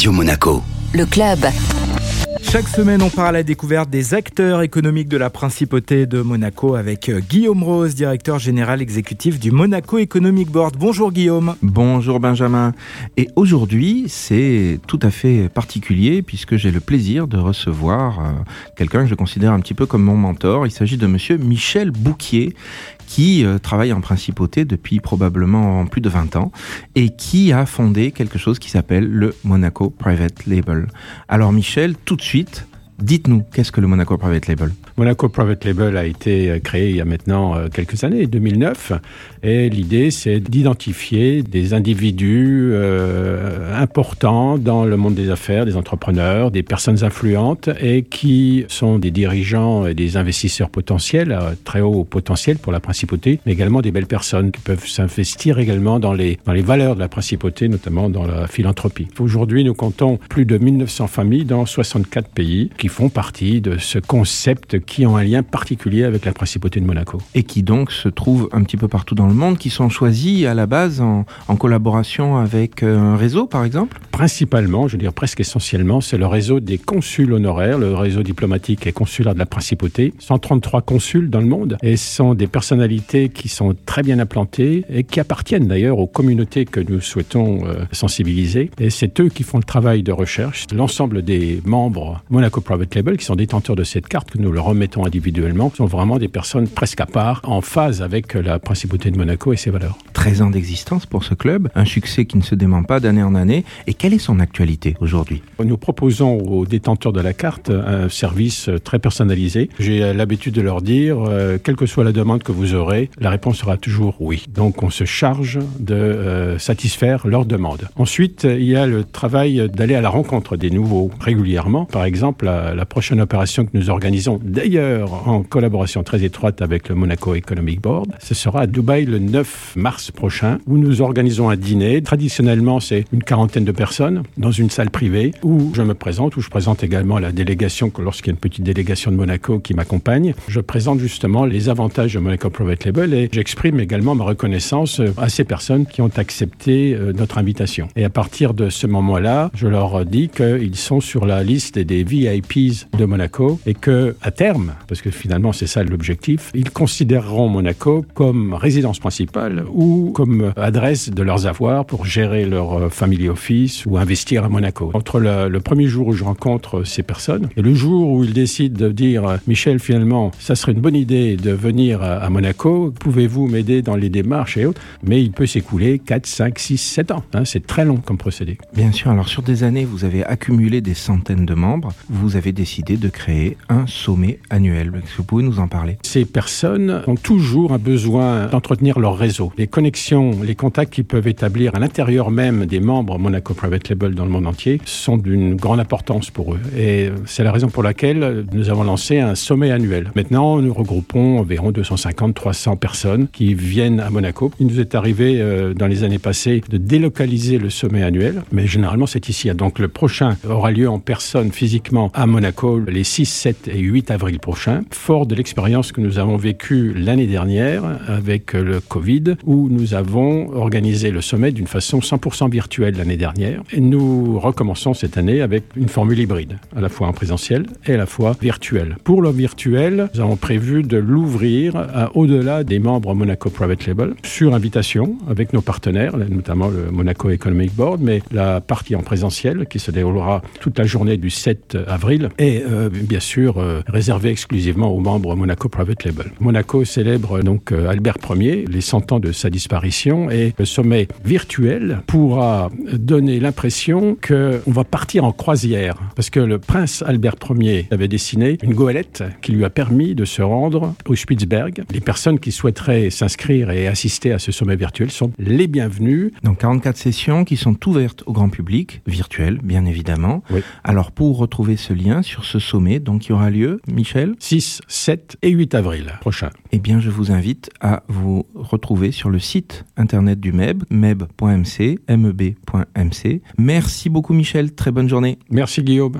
Radio Monaco. Le club. Chaque semaine, on part à la découverte des acteurs économiques de la principauté de Monaco avec euh, Guillaume Rose, directeur général exécutif du Monaco Economic Board. Bonjour Guillaume. Bonjour Benjamin. Et aujourd'hui, c'est tout à fait particulier puisque j'ai le plaisir de recevoir euh, quelqu'un que je considère un petit peu comme mon mentor. Il s'agit de monsieur Michel Bouquier qui euh, travaille en principauté depuis probablement plus de 20 ans et qui a fondé quelque chose qui s'appelle le Monaco Private Label. Alors Michel, tout de suite, dites-nous, qu'est-ce que le Monaco Private Label? Monaco Private Label a été euh, créé il y a maintenant euh, quelques années, 2009, et l'idée c'est d'identifier des individus euh, importants dans le monde des affaires, des entrepreneurs, des personnes influentes et qui sont des dirigeants et des investisseurs potentiels, très haut potentiel pour la principauté, mais également des belles personnes qui peuvent s'investir également dans les, dans les valeurs de la principauté, notamment dans la philanthropie. Aujourd'hui, nous comptons plus de 1900 familles dans 64 pays qui font partie de ce concept qui ont un lien particulier avec la principauté de Monaco. Et qui donc se trouvent un petit peu partout dans le monde, qui sont choisis à la base en, collaboration avec euh, un réseau, par exemple? Principalement, je veux dire presque essentiellement, c'est le réseau des consuls honoraires, le réseau diplomatique et consulaire de la principauté. 133 consuls dans le monde et ce sont des personnalités qui sont très bien implantées et qui appartiennent d'ailleurs aux communautés que nous souhaitons euh, sensibiliser. Et c'est eux qui font le travail de recherche. L'ensemble des membres Monaco Private Qui sont détenteurs de cette carte, que nous leur mettons individuellement, sont vraiment des personnes presque à part, en phase avec la principauté de Monaco et ses valeurs. 13 ans d'existence pour ce club, un succès qui ne se dément pas d'année en année. Et quelle est son actualité aujourd'hui? Nous proposons aux détenteurs de la carte un service très personnalisé. J'ai l'habitude de leur dire, euh, quelle que soit la demande que vous aurez, la réponse sera toujours oui. Donc on se charge de euh, satisfaire leurs demandes. Ensuite, il y a le travail d'aller à la rencontre des nouveaux régulièrement. Par exemple, la, la prochaine opération que nous organisons d'ailleurs en collaboration très étroite avec le Monaco Economic Board. Ce sera à Dubaï le 9 mars prochain où nous organisons un dîner. Traditionnellement, c'est une quarantaine de personnes dans une salle privée où je me présente, où je présente également la délégation, lorsqu'il y a une petite délégation de Monaco qui m'accompagne. Je présente justement les avantages de Monaco Private Label et j'exprime également ma reconnaissance à ces personnes qui ont accepté euh, notre invitation. Et à partir de ce moment-là, je leur dis qu'ils sont sur la liste des VIPs de Monaco et que à terme, parce que finalement c'est ça l'objectif, ils considéreront Monaco comme résidence principale ou comme adresse de leurs avoirs pour gérer leur euh, family office ou investir à Monaco. Entre le, premier jour où je rencontre ces personnes et le jour où ils décident de dire Michel finalement ça serait une bonne idée de venir à, Monaco, pouvez-vous m'aider dans les démarches et autres, mais il peut s'écouler 4, 5, 6, 7 ans. Hein, c'est très long comme procédé. Bien sûr, alors sur des années vous avez accumulé des centaines de membres, vous avez décidé de créer un sommet annuel. Est-ce que vous pouvez nous en parler? Ces personnes ont toujours un besoin d'entretenir leur réseau. Les connexions, les contacts qu'ils peuvent établir à l'intérieur même des membres Monaco Private Label dans le monde entier sont d'une grande importance pour eux. Et c'est la raison pour laquelle nous avons lancé un sommet annuel. Maintenant, nous regroupons environ 250-300 personnes qui viennent à Monaco. Il nous est arrivé euh, dans les années passées de délocaliser le sommet annuel, mais généralement c'est ici. Donc le prochain aura lieu en personne physiquement à Monaco les 6, 7 et 8 avril prochain, fort de l'expérience que nous avons vécue l'année dernière avec le Covid, où nous avons organisé le sommet d'une façon 100% virtuelle l'année dernière. Et nous recommençons cette année avec une formule hybride, à la fois en présentiel et à la fois virtuelle. Pour le virtuel, nous avons prévu de l'ouvrir au-delà des membres Monaco Private Label, sur invitation avec nos partenaires, notamment le Monaco Economic Board, mais la partie en présentiel qui se déroulera toute la journée du 7 avril est euh, bien sûr euh, réservé exclusivement aux membres Monaco Private Label. Monaco célèbre donc euh, Albert Ier, les 100 ans de sa disparition, et le sommet virtuel pourra donner l'impression qu'on va partir en croisière, parce que le prince Albert Ier avait dessiné une goélette qui lui a permis de se rendre au Spitzberg. Les personnes qui souhaiteraient s'inscrire et assister à ce sommet virtuel sont les bienvenues. Donc 44 sessions qui sont ouvertes au grand public, virtuelles bien évidemment. Oui. Alors pour retrouver ce lien sur ce sommet, donc qui aura lieu, Michel? 6, 7 et 8 avril prochain. Eh bien, je vous invite à vous retrouver sur le site internet du MEB, meb.mc, meb.mc. Merci beaucoup, Michel. Très bonne journée. Merci, Guillaume.